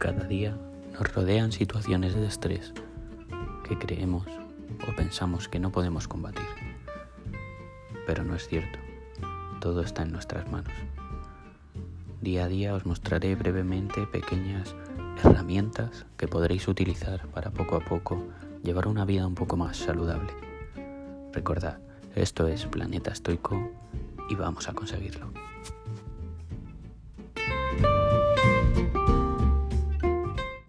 Cada día nos rodean situaciones de estrés que creemos o pensamos que no podemos combatir. Pero no es cierto, todo está en nuestras manos. Día a día os mostraré brevemente pequeñas herramientas que podréis utilizar para poco a poco llevar una vida un poco más saludable. Recordad, esto es Planeta Estoico y vamos a conseguirlo.